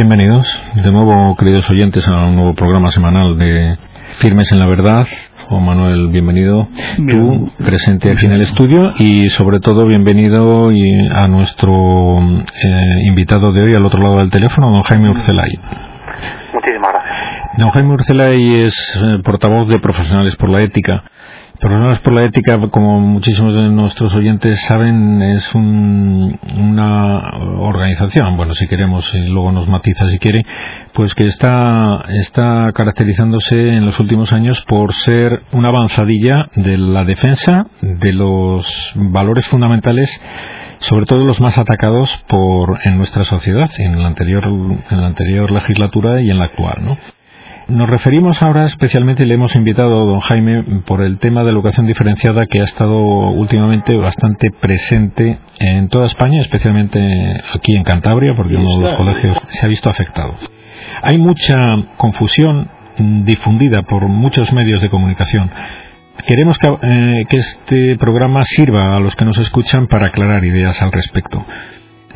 Bienvenidos de nuevo, queridos oyentes, a un nuevo programa semanal de Firmes en la Verdad. Juan Manuel, bienvenido. Tú, presente aquí en el estudio y sobre todo bienvenido a nuestro eh, invitado de hoy al otro lado del teléfono, don Jaime Urcelay. Muchísimas gracias. Don Jaime Urcelay es eh, portavoz de Profesionales por la Ética Profesionales por la Ética, como muchísimos de nuestros oyentes saben, es una organización, bueno, si queremos, y luego nos matiza si quiere, pues que está, está caracterizándose en los últimos años por ser una avanzadilla de la defensa de los valores fundamentales sobre todo los más atacados por en nuestra sociedad en la anterior en la anterior legislatura y en la actual, ¿no? Nos referimos ahora especialmente, le hemos invitado a don Jaime por el tema de la educación diferenciada que ha estado últimamente bastante presente en toda España, especialmente aquí en Cantabria, porque uno de los colegios se ha visto afectado. Hay mucha confusión difundida por muchos medios de comunicación. Queremos que, eh, que este programa sirva a los que nos escuchan para aclarar ideas al respecto.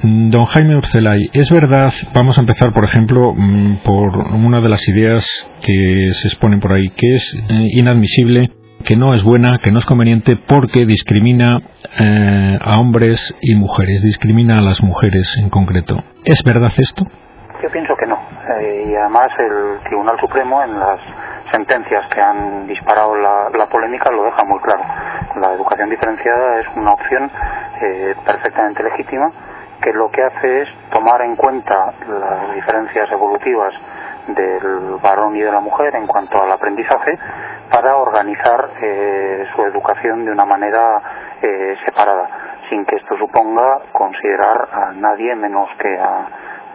Don Jaime Urcelay, es verdad, vamos a empezar, por ejemplo, mm, por una de las ideas que se exponen por ahí, que es eh, inadmisible, que no es buena, que no es conveniente porque discrimina eh, a hombres y mujeres, discrimina a las mujeres en concreto. ¿Es verdad esto? Yo pienso que no. Eh, y además el Tribunal Supremo en las sentencias que han disparado la, polémica lo deja muy claro. La educación diferenciada es una opción perfectamente legítima que lo que hace es tomar en cuenta las diferencias evolutivas del varón y de la mujer en cuanto al aprendizaje para organizar eh, su educación de una manera eh, separada, sin que esto suponga considerar a nadie menos que a,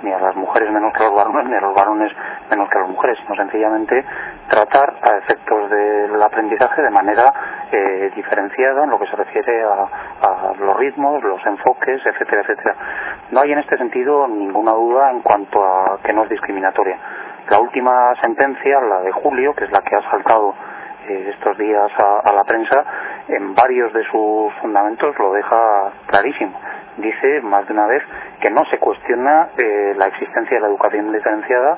ni a las mujeres menos que a los varones, ni a los varones menos que a las mujeres, sino sencillamente tratar a efectos del aprendizaje de manera eh, diferenciada en lo que se refiere a, los ritmos, los enfoques, etcétera, etcétera. No hay en este sentido ninguna duda en cuanto a que no es discriminatoria. La última sentencia, la de julio, que es la que ha saltado eh, estos días a, la prensa, en varios de sus fundamentos lo deja clarísimo dice más de una vez que no se cuestiona eh, la existencia de la educación diferenciada,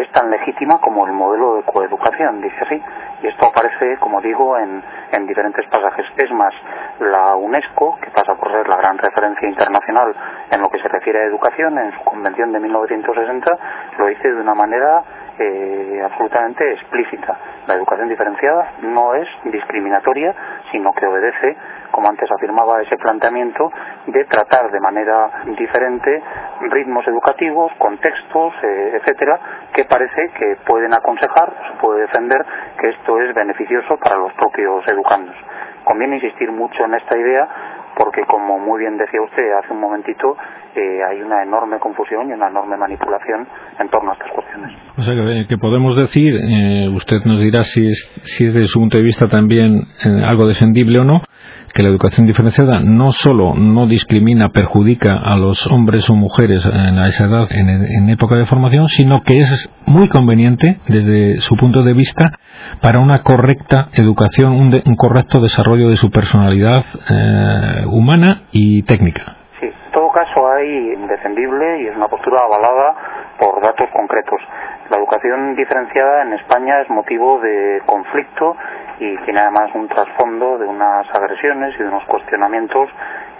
es tan legítima como el modelo de coeducación, dice así. Y esto aparece, como digo, en, en diferentes pasajes. Es más, la UNESCO, que pasa por ser la gran referencia internacional en lo que se refiere a educación, en su convención de 1960, lo dice de una manera eh, absolutamente explícita. La educación diferenciada no es discriminatoria, sino que obedece, como antes afirmaba ese planteamiento, de tratar de manera diferente ritmos educativos, contextos, eh, etcétera, que parece que pueden aconsejar, se puede defender que esto es beneficioso para los propios educandos. Conviene insistir mucho en esta idea porque como muy bien decía usted hace un momentito, eh, hay una enorme confusión y una enorme manipulación en torno a estas cuestiones. O sea que, eh, podemos decir, eh, usted nos dirá si es, si es desde su punto de vista también algo defendible o no, que la educación diferenciada no solo no discrimina, perjudica a los hombres o mujeres en esa edad, en, época de formación, sino que es muy conveniente desde su punto de vista para una correcta educación, un, correcto desarrollo de su personalidad eh, humana y técnica. Sí, en todo caso hay indefendible y es una postura avalada por datos concretos. La educación diferenciada en España es motivo de conflicto y tiene además un trasfondo de unas agresiones y de unos cuestionamientos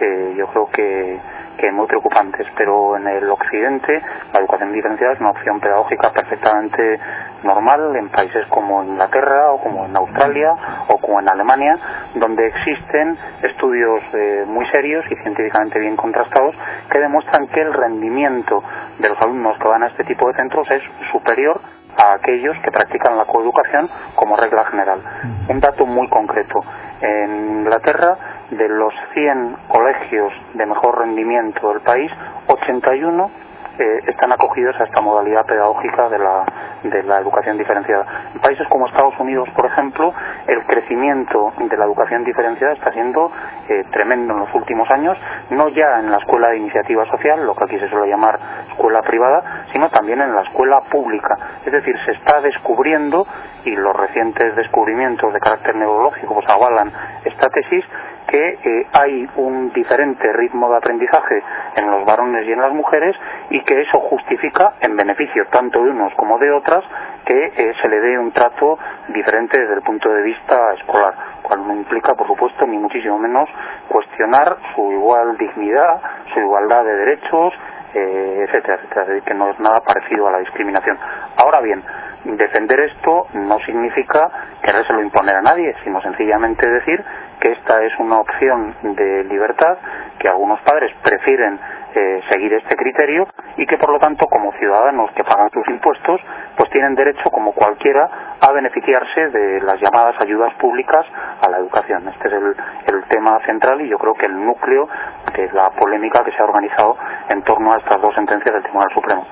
eh, yo creo que, que muy preocupantes. Pero en el occidente la educación diferenciada es una opción pedagógica perfectamente normal en países como Inglaterra o como en Australia o como en Alemania, donde existen estudios eh, muy serios y científicamente bien contrastados que demuestran que el rendimiento de los alumnos que van a este tipo de centros es superior a aquellos que practican la coeducación como regla general. Un dato muy concreto. En Inglaterra, de los 100 colegios de mejor rendimiento del país, 81 eh, están acogidos a esta modalidad pedagógica de la, de la educación diferenciada. En países como Estados Unidos, por ejemplo, el crecimiento de la educación diferenciada está siendo eh, tremendo en los últimos años, no ya en la escuela de iniciativa social, lo que aquí se suele llamar escuela privada, sino también en la escuela pública. Es decir, se está descubriendo, y los recientes descubrimientos de carácter neurológico pues avalan esta tesis, que eh, hay un diferente ritmo de aprendizaje en los varones y en las mujeres y que eso justifica, en beneficio tanto de unos como de otras, que eh, se le dé un trato diferente desde el punto de vista escolar, cual no implica, por supuesto, ni muchísimo menos cuestionar su igual dignidad, su igualdad de derechos, eh, etcétera, etcétera, que no es nada parecido a la discriminación. Ahora bien, defender esto no significa querérselo imponer a nadie, sino sencillamente decir que esta es una opción de libertad, que algunos padres prefieren eh, seguir este criterio y que por lo tanto como ciudadanos que pagan sus impuestos pues tienen derecho como cualquiera a beneficiarse de las llamadas ayudas públicas a la educación. Este es el, el tema central y yo creo que el núcleo de la polémica que se ha organizado en torno a estas dos sentencias del Tribunal Supremo.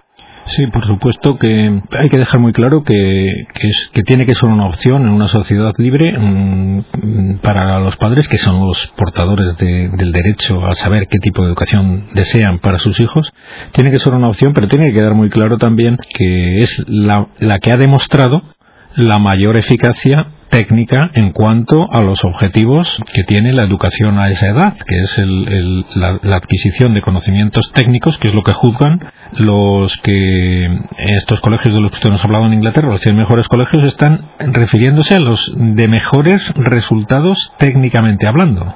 Sí, por supuesto que hay que dejar muy claro que, que, tiene que ser una opción en una sociedad libre mm, para los padres que son los portadores del derecho a saber qué tipo de educación desean para sus hijos. Tiene que ser una opción, pero tiene que quedar muy claro también que es la, la que ha demostrado la mayor eficacia técnica en cuanto a los objetivos que tiene la educación a esa edad, que es la, adquisición de conocimientos técnicos, que es lo que juzgan los que estos colegios de los que usted nos ha hablado en Inglaterra, los 100 mejores colegios, están refiriéndose a los de mejores resultados técnicamente hablando.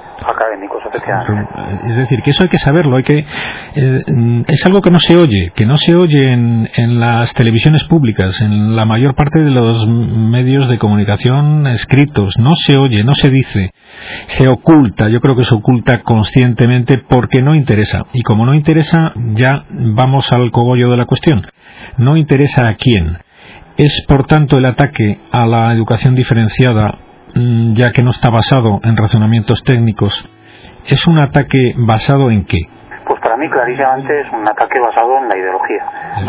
Es decir, que eso hay que saberlo, hay que eh, es algo que no se oye, que no se oye en, en las televisiones públicas, en la mayor parte de los medios de comunicación escritos, no se oye, no se dice, se oculta, yo creo que se oculta conscientemente porque no interesa. Y como no interesa, ya vamos al cogollo de la cuestión. No interesa a quién. Es, por tanto, el ataque a la educación diferenciada, mm, ya que no está basado en razonamientos técnicos, ¿es un ataque basado en qué? Pues para mí clarísimamente es un ataque basado en la ideología.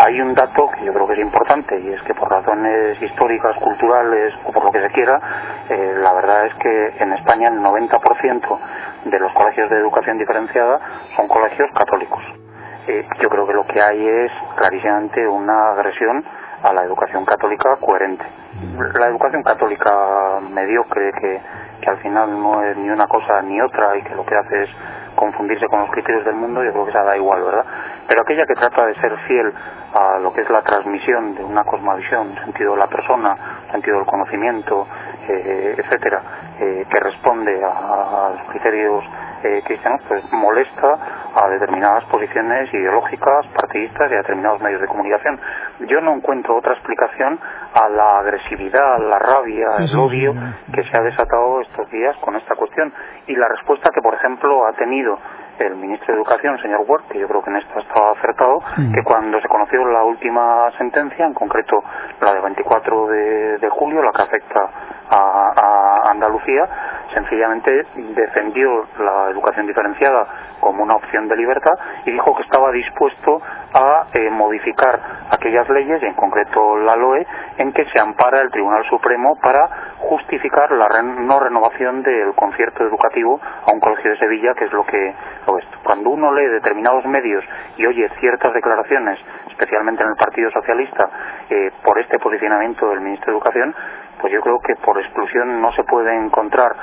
Hay un dato que yo creo que es importante y es que por razones históricas, culturales o por lo que se quiera, eh, la verdad es que en España el 90% de los colegios de educación diferenciada son colegios católicos. Eh, yo creo que lo que hay es clarísimamente una agresión a la educación católica coherente. La educación católica mediocre que, que al final no es ni una cosa ni otra y que lo que hace es confundirse con los criterios del mundo, yo creo que se da igual, ¿verdad? Pero aquella que trata de ser fiel a lo que es la transmisión de una cosmovisión, sentido de la persona, sentido del conocimiento, eh, etcétera, eh, que responde a, los criterios eh, cristianos, pues molesta a determinadas posiciones ideológicas, partidistas y a determinados medios de comunicación. Yo no encuentro otra explicación a la agresividad, la rabia, el odio que se ha desatado estos días con esta cuestión. Y la respuesta que, por ejemplo, ha tenido el ministro de Educación, señor Ward, que yo creo que en esto estaba acertado, que cuando se conoció la última sentencia, en concreto la de 24 de, julio, la que afecta a, Andalucía, sencillamente defendió la educación diferenciada como una opción de libertad y dijo que estaba dispuesto a eh, modificar aquellas leyes, en concreto la LOE, en que se ampara el Tribunal Supremo para justificar la no renovación del concierto educativo a un colegio de Sevilla, que es lo que cuando uno lee determinados medios y oye ciertas declaraciones, especialmente en el Partido Socialista, eh, por este posicionamiento del ministro de Educación, pues yo creo que por exclusión no se puede encontrar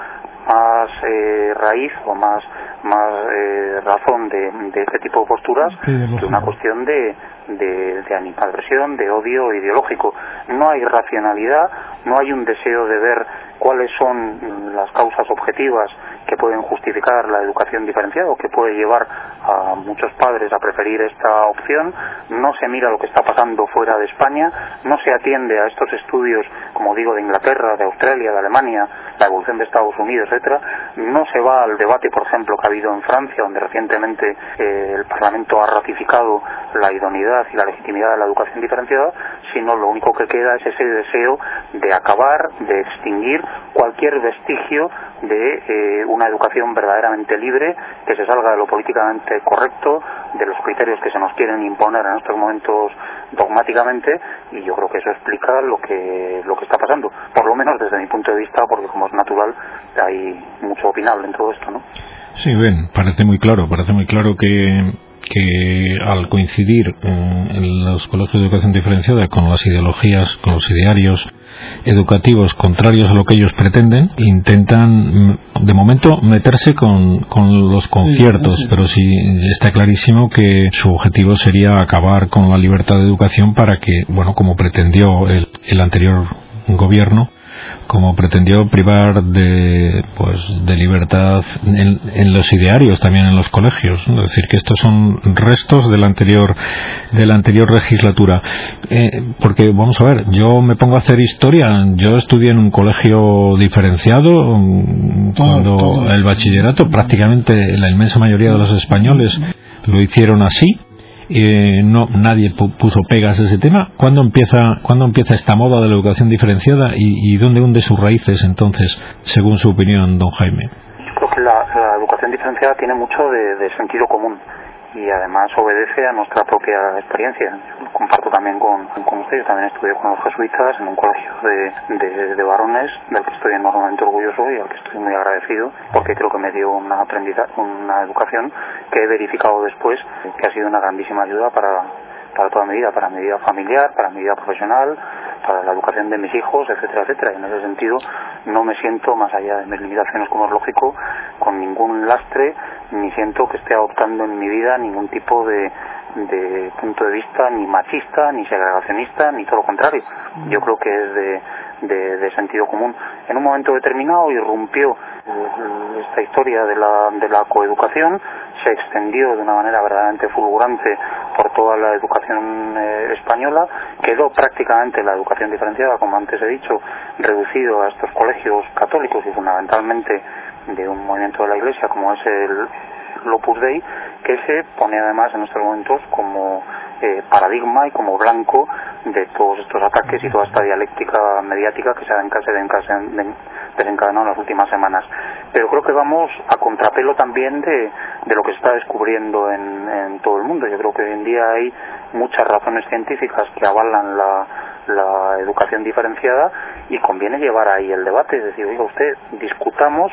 más eh, raíz o más más eh, razón de, este tipo de posturas que una cuestión de, de, de animadversión, de odio ideológico. No hay racionalidad, no hay un deseo de ver cuáles son las causas objetivas que pueden justificar la educación diferenciada o que puede llevar a muchos padres a preferir esta opción, no se mira lo que está pasando fuera de España, no se atiende a estos estudios, como digo, de Inglaterra, de Australia, de Alemania, la evolución de Estados Unidos, etcétera, no se va al debate, por ejemplo, que ha habido en Francia, donde recientemente eh, el Parlamento ha ratificado la idoneidad y la legitimidad de la educación diferenciada, sino lo único que queda es ese deseo de acabar, de extinguir cualquier vestigio de eh, una educación verdaderamente libre, que se salga de lo políticamente correcto, de los criterios que se nos quieren imponer en estos momentos dogmáticamente, y yo creo que eso explica lo que, lo que está pasando, por lo menos desde mi punto de vista, porque como es natural, hay mucho opinable en todo esto, ¿no? Sí, bien, parece muy claro, parece muy claro que que al coincidir en, los colegios de educación diferenciada con las ideologías, con los idearios educativos contrarios a lo que ellos pretenden, intentan mm, de momento meterse con, los conciertos, pero sí está clarísimo que su objetivo sería acabar con la libertad de educación para que, bueno, como pretendió el anterior gobierno, como pretendió privar de pues de libertad en, los idearios también en los colegios es decir que estos son restos de la anterior de la anterior legislatura. Eh, porque vamos a ver yo me pongo a hacer historia. Yo estudié en un colegio diferenciado mm, cuando el bachillerato prácticamente la inmensa mayoría de los españoles lo hicieron así eh, no nadie puso pegas a ese tema. ¿Cuándo empieza, ¿cuándo empieza esta moda de la educación diferenciada y, y dónde hunde sus raíces entonces, según su opinión, don Jaime? Yo creo que la, educación diferenciada tiene mucho de sentido común y además obedece a nuestra propia experiencia. Comparto también con, con usted, yo también estudié con los jesuitas en un colegio de, de, varones del que estoy enormemente orgulloso y al que estoy muy agradecido porque creo que me dio una aprendizaje, una educación que he verificado después que ha sido una grandísima ayuda para, para toda mi vida, para mi vida familiar, para mi vida profesional, para la educación de mis hijos, etcétera, etcétera. Y en ese sentido no me siento, más allá de mis limitaciones como es lógico, con ningún lastre, ni siento que esté adoptando en mi vida ningún tipo de, de punto de vista ni machista, ni segregacionista, ni todo lo contrario. Yo creo que es de, de, sentido común. En un momento determinado irrumpió esta historia de la, de la coeducación, se extendió de una manera verdaderamente fulgurante por toda la educación eh, española, quedó prácticamente la educación diferenciada, como antes he dicho, reducido a estos colegios católicos y fundamentalmente de un movimiento de la Iglesia como es el Opus Dei, que se pone además en estos momentos como eh, paradigma y como blanco de todos estos ataques y toda esta dialéctica mediática que se ha desencadenado en las últimas semanas. Pero creo que vamos a contrapelo también de, de lo que se está descubriendo en, en, todo el mundo. Yo creo que hoy en día hay muchas razones científicas que avalan la, la educación diferenciada y conviene llevar ahí el debate. Es decir, oiga usted, discutamos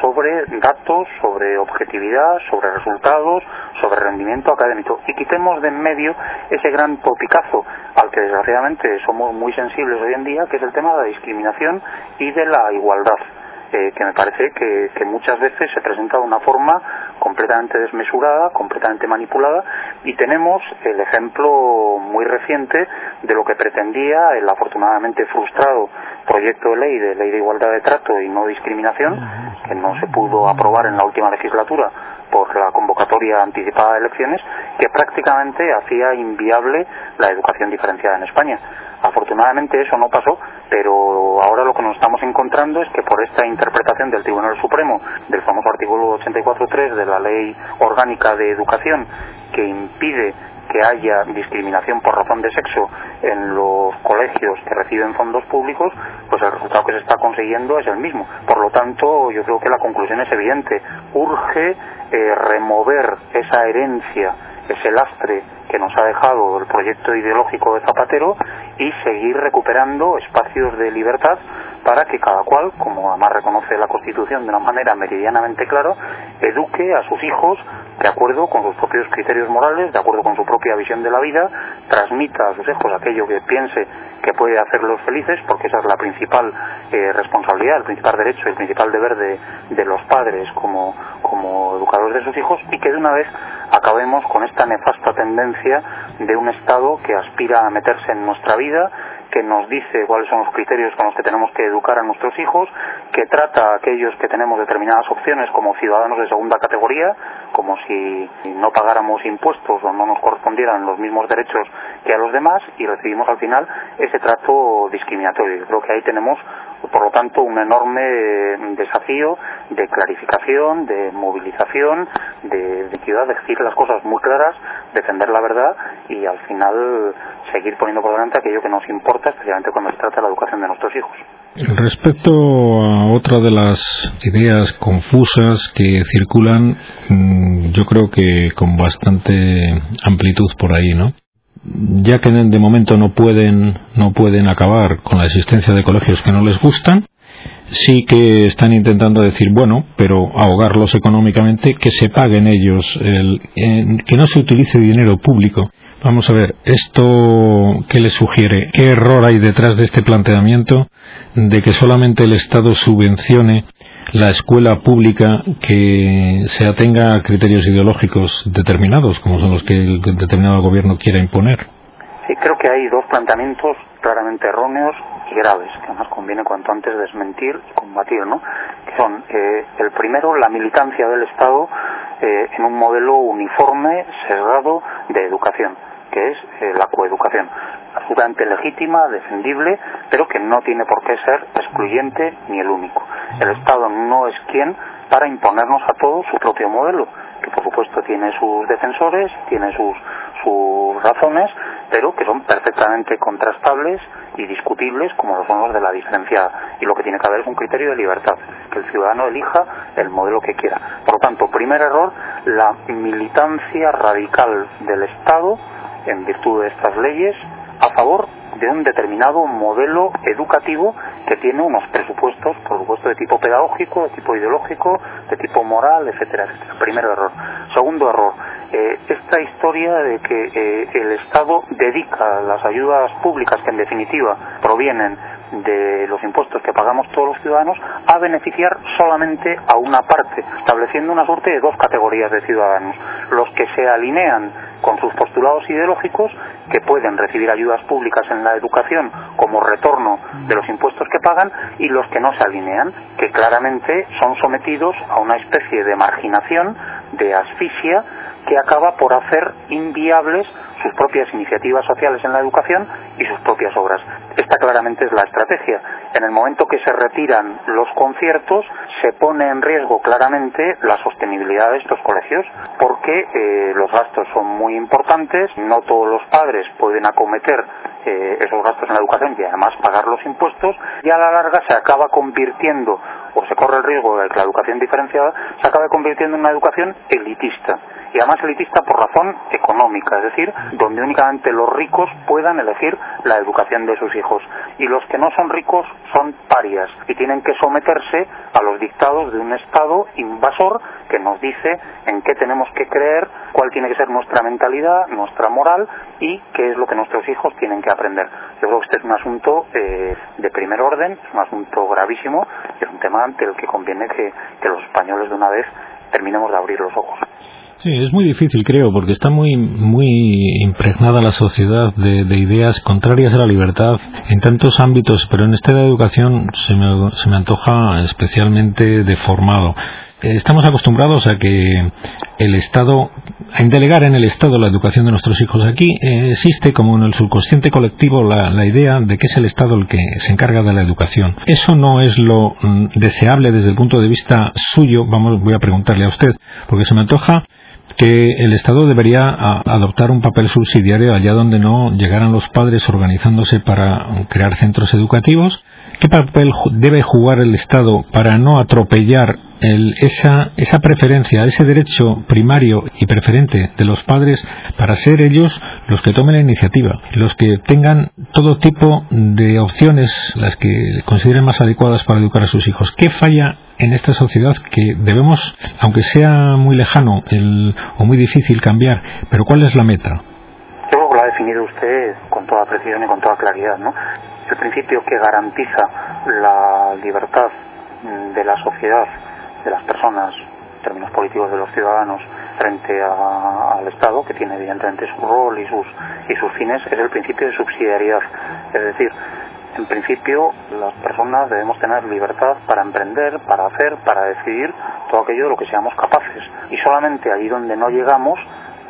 sobre datos, sobre objetividad, sobre resultados, sobre rendimiento académico y quitemos de en medio ese gran topicazo al que desgraciadamente somos muy sensibles hoy en día, que es el tema de la discriminación y de la igualdad. Eh, que me parece que, que, muchas veces se presenta de una forma completamente desmesurada, completamente manipulada, y tenemos el ejemplo muy reciente de lo que pretendía el afortunadamente frustrado proyecto de ley de ley de igualdad de trato y no discriminación, que no se pudo aprobar en la última legislatura por la convocatoria anticipada de elecciones, que prácticamente hacía inviable la educación diferenciada en España. Afortunadamente eso no pasó, pero ahora lo que nos estamos encontrando es que por esta interpretación del Tribunal Supremo del famoso artículo 84.3 de la Ley Orgánica de Educación, que impide que haya discriminación por razón de sexo en los colegios que reciben fondos públicos, pues el resultado que se está consiguiendo es el mismo. Por lo tanto, yo creo que la conclusión es evidente. Urge eh, remover esa herencia, ese lastre que nos ha dejado el proyecto ideológico de Zapatero y seguir recuperando espacios de libertad para que cada cual, como además reconoce la Constitución de una manera meridianamente clara, eduque a sus hijos de acuerdo con sus propios criterios morales, de acuerdo con su propia visión de la vida, transmita a sus hijos aquello que piense que puede hacerlos felices, porque esa es la principal eh, responsabilidad, el principal derecho el principal deber de, de los padres como, como educadores de sus hijos, y que de una vez acabemos con esta nefasta tendencia de un Estado que aspira a meterse en nuestra vida, que nos dice cuáles son los criterios con los que tenemos que educar a nuestros hijos, que trata a aquellos que tenemos determinadas opciones como ciudadanos de segunda categoría, como si no pagáramos impuestos o no nos correspondieran los mismos derechos que a los demás y recibimos al final ese trato discriminatorio. Creo que ahí tenemos, por lo tanto, un enorme desafío de clarificación, de movilización, de, de de decir las cosas muy claras, defender la verdad y al final seguir poniendo por delante aquello que nos importa, especialmente cuando se trata de la educación de nuestros hijos. Respecto a otra de las ideas confusas que circulan, mm, yo creo que con bastante amplitud por ahí, ¿no? Ya que de momento no pueden, no pueden acabar con la existencia de colegios que no les gustan, sí que están intentando decir, bueno, pero ahogarlos económicamente, que se paguen ellos, el, que no se utilice dinero público. Vamos a ver, ¿esto qué le sugiere? ¿Qué error hay detrás de este planteamiento de que solamente el Estado subvencione la escuela pública que se atenga a criterios ideológicos determinados, como son los que el determinado gobierno quiera imponer? Sí, creo que hay dos planteamientos claramente erróneos y graves, que además conviene cuanto antes desmentir y combatir, ¿no? Que son, eh, el primero, la militancia del Estado eh, en un modelo uniforme, sesgado de educación, que es eh, la coeducación. Absolutamente legítima, defendible, pero que no tiene por qué ser excluyente ni el único. El Estado no es quien para imponernos a todos su propio modelo, que por supuesto tiene sus defensores, tiene sus, sus razones, pero que son perfectamente contrastables y discutibles como lo son los de la diferenciada. Y lo que tiene que haber es un criterio de libertad, que el ciudadano elija el modelo que quiera. Por lo tanto, primer error, la militancia radical del Estado en virtud de estas leyes a favor de un determinado modelo educativo que tiene unos presupuestos, por supuesto, de tipo pedagógico, de tipo ideológico, de tipo moral, etcétera, etcétera. Primer error. Segundo error, eh, esta historia de que eh, el Estado dedica las ayudas públicas, que en definitiva provienen de los impuestos que pagamos todos los ciudadanos, a beneficiar solamente a una parte, estableciendo una suerte de dos categorías de ciudadanos. Los que se alinean con sus postulados ideológicos, que pueden recibir ayudas públicas en la educación como retorno de los impuestos que pagan, y los que no se alinean, que claramente son sometidos a una especie de marginación, de asfixia, que acaba por hacer inviables sus propias iniciativas sociales en la educación y sus propias obras. Esta claramente es la estrategia. En el momento que se retiran los conciertos, se pone en riesgo claramente la sostenibilidad de estos colegios, porque eh, los gastos son muy importantes, no todos los padres pueden acometer eh, esos gastos en la educación y además pagar los impuestos, y a la larga se acaba convirtiendo, o se corre el riesgo de que la educación diferenciada se acabe convirtiendo en una educación elitista y además elitista por razón económica, es decir, donde únicamente los ricos puedan elegir la educación de sus hijos y los que no son ricos son parias y tienen que someterse a los dictados de un Estado invasor que nos dice en qué tenemos que creer, cuál tiene que ser nuestra mentalidad, nuestra moral y qué es lo que nuestros hijos tienen que aprender. Yo creo que este es un asunto eh, de primer orden, es un asunto gravísimo es un tema ante el que conviene que, que los españoles de una vez terminemos de abrir los ojos. Sí, es muy difícil, creo, porque está muy, muy impregnada la sociedad de, ideas contrarias a la libertad en tantos ámbitos, pero en esta educación se me, se me antoja especialmente deformado. Estamos acostumbrados a que el Estado, a delegar en el Estado la educación de nuestros hijos. Aquí eh, existe como en el subconsciente colectivo la, la, idea de que es el Estado el que se encarga de la educación. Eso no es lo mm, deseable desde el punto de vista suyo. Vamos, voy a preguntarle a usted, porque se me antoja que el Estado debería adoptar un papel subsidiario allá donde no llegaran los padres organizándose para crear centros educativos. ¿Qué papel debe jugar el Estado para no atropellar esa, esa preferencia, ese derecho primario y preferente de los padres para ser ellos los que tomen la iniciativa, los que tengan todo tipo de opciones, las que consideren más adecuadas para educar a sus hijos? ¿Qué falla en esta sociedad que debemos, aunque sea muy lejano o muy difícil cambiar, pero cuál es la meta? Yo lo ha definido usted precisión y con toda claridad, ¿no? El principio que garantiza la libertad de la sociedad, de las personas, en términos políticos de los ciudadanos, frente al Estado, que tiene evidentemente su rol y sus, y sus fines, es el principio de subsidiariedad. Es decir, en principio, las personas debemos tener libertad para emprender, para hacer, para decidir todo aquello de lo que seamos capaces. Y solamente allí donde no llegamos,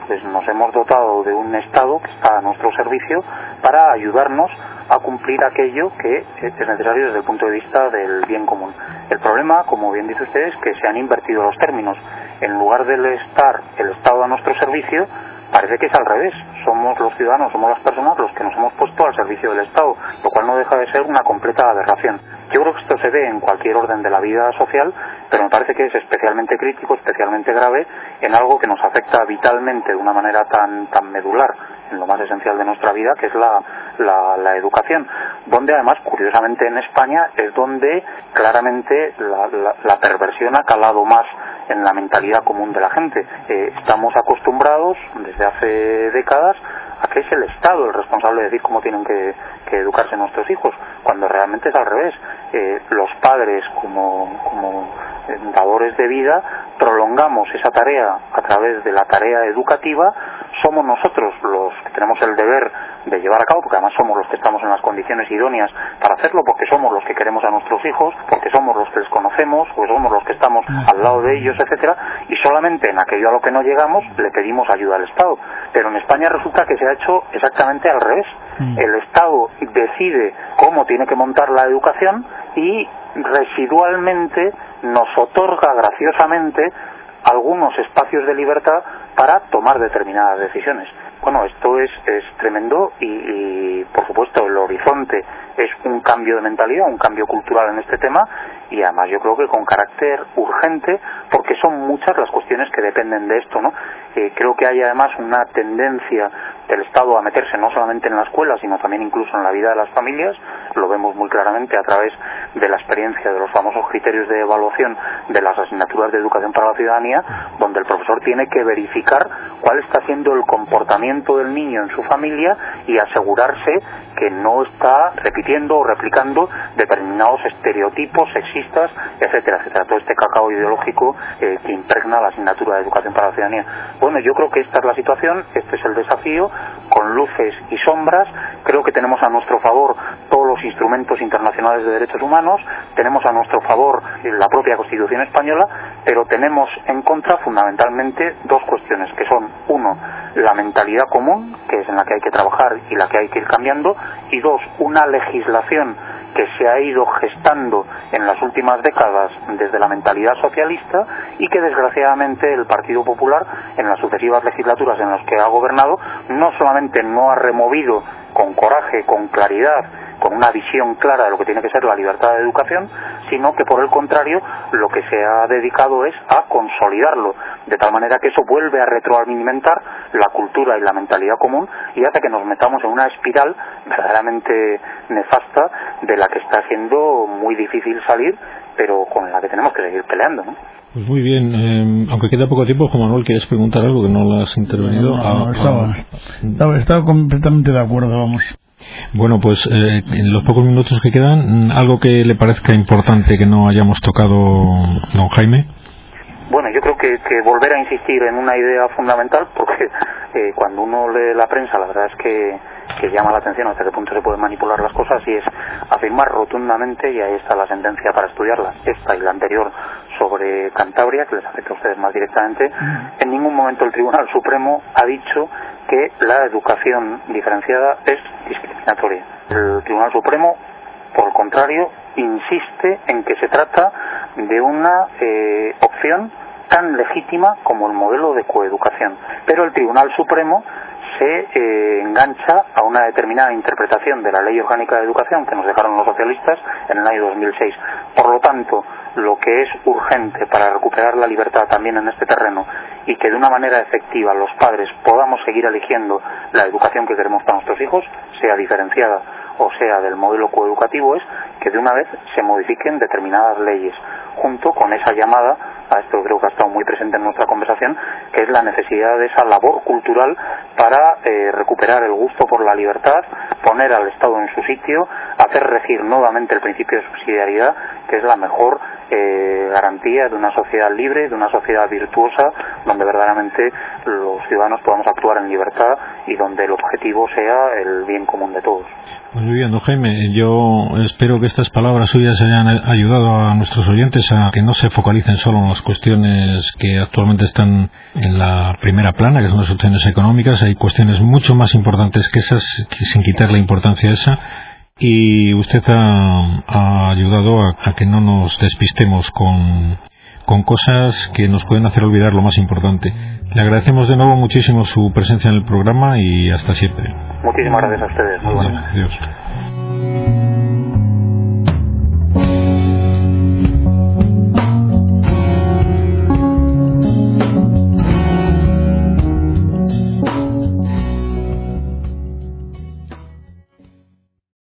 pues nos hemos dotado de un Estado que está a nuestro servicio para ayudarnos a cumplir aquello que es necesario desde el punto de vista del bien común. El problema, como bien dice usted, es que se han invertido los términos. En lugar de estar el Estado a nuestro servicio, Parece que es al revés. Somos los ciudadanos, somos las personas los que nos hemos puesto al servicio del Estado, lo cual no deja de ser una completa aberración. Yo creo que esto se ve en cualquier orden de la vida social, pero me parece que es especialmente crítico, especialmente grave en algo que nos afecta vitalmente de una manera tan, tan medular en lo más esencial de nuestra vida, que es la, la, educación, donde además, curiosamente en España, es donde claramente la, la, perversión ha calado más en la mentalidad común de la gente. Eh, estamos acostumbrados desde hace décadas a que es el Estado el responsable de decir cómo tienen que, educarse nuestros hijos, cuando realmente es al revés. Eh, los padres, como, como dadores de vida, prolongamos esa tarea a través de la tarea educativa, somos nosotros los que tenemos el deber de llevar a cabo, porque además somos los que estamos en las condiciones idóneas para hacerlo, porque somos los que queremos a nuestros hijos, porque somos los que les conocemos, pues somos los que estamos al lado de ellos, etcétera, y solamente en aquello a lo que no llegamos le pedimos ayuda al Estado. Pero en España resulta que se ha hecho exactamente al revés. El Estado decide cómo tiene que montar la educación y residualmente nos otorga graciosamente algunos espacios de libertad para tomar determinadas decisiones. Bueno, esto es, es tremendo y, por supuesto, el horizonte es un cambio de mentalidad, un cambio cultural en este tema y además yo creo que con carácter urgente porque son muchas las cuestiones que dependen de esto, ¿no? Eh, creo que hay además una tendencia del Estado a meterse no solamente en la escuela, sino también incluso en la vida de las familias. Lo vemos muy claramente a través de la experiencia de los famosos criterios de evaluación de las asignaturas de educación para la ciudadanía, donde el profesor tiene que verificar cuál está siendo el comportamiento del niño en su familia y asegurarse que no está repitiendo o replicando determinados estereotipos sexistas, etcétera, etcétera. Todo este cacao ideológico eh, que impregna la asignatura de educación para la ciudadanía. Bueno, yo creo que esta es la situación, este es el desafío, con luces y sombras. Creo que tenemos a nuestro favor todos los instrumentos internacionales de derechos humanos, tenemos a nuestro favor la propia Constitución española, pero tenemos en contra fundamentalmente dos cuestiones, que son, uno, la mentalidad común, que es en la que hay que trabajar y la que hay que ir cambiando, y dos, una legislación que se ha ido gestando en las últimas décadas desde la mentalidad socialista y que desgraciadamente el Partido Popular en las sucesivas legislaturas en las que ha gobernado no solamente no ha removido con coraje, con claridad con una visión clara de lo que tiene que ser la libertad de educación, sino que por el contrario lo que se ha dedicado es a consolidarlo, de tal manera que eso vuelve a retroalimentar la cultura y la mentalidad común y hace que nos metamos en una espiral verdaderamente nefasta de la que está siendo muy difícil salir, pero con la que tenemos que seguir peleando. ¿no? Pues muy bien, eh, aunque queda poco tiempo, Juan Manuel, ¿quieres preguntar algo que no lo has intervenido? No, estaba, estaba completamente de acuerdo, vamos. Bueno, pues eh, en los pocos minutos que quedan, algo que le parezca importante que no hayamos tocado, don Jaime. Bueno, yo creo que, volver a insistir en una idea fundamental, porque eh, cuando uno lee la prensa, la verdad es que, que, llama la atención hasta qué punto se pueden manipular las cosas, y es afirmar rotundamente, y ahí está la sentencia para estudiarla, esta y la anterior sobre Cantabria, que les afecta a ustedes más directamente, en ningún momento el Tribunal Supremo ha dicho que la educación diferenciada es discriminatoria. El Tribunal Supremo, por el contrario, insiste en que se trata de una eh, opción tan legítima como el modelo de coeducación. Pero el Tribunal Supremo se eh, engancha a una determinada interpretación de la Ley Orgánica de Educación que nos dejaron los socialistas en el año 2006. Por lo tanto, lo que es urgente para recuperar la libertad también en este terreno y que de una manera efectiva los padres podamos seguir eligiendo la educación que queremos para nuestros hijos, sea diferenciada o sea del modelo coeducativo, es que de una vez se modifiquen determinadas leyes, junto con esa llamada, a esto creo que ha estado muy presente en nuestra conversación, que es la necesidad de esa labor cultural para eh, recuperar el gusto por la libertad, poner al Estado en su sitio, hacer regir nuevamente el principio de subsidiariedad, que es la mejor eh, garantía de una sociedad libre, de una sociedad virtuosa, donde verdaderamente los ciudadanos podamos actuar en libertad y donde el objetivo sea el bien común de todos. Pues muy bien, don Jaime, yo espero que estas palabras suyas hayan ayudado a nuestros oyentes a que no se focalicen solo en las cuestiones que actualmente están en la primera plana, que son las cuestiones económicas. Hay cuestiones mucho más importantes que esas, sin quitar la importancia esa y usted ha, ayudado a, que no nos despistemos con, con cosas que nos pueden hacer olvidar lo más importante. Le agradecemos de nuevo muchísimo su presencia en el programa y hasta siempre. Muchísimas gracias a ustedes. Muy buenas. Adiós.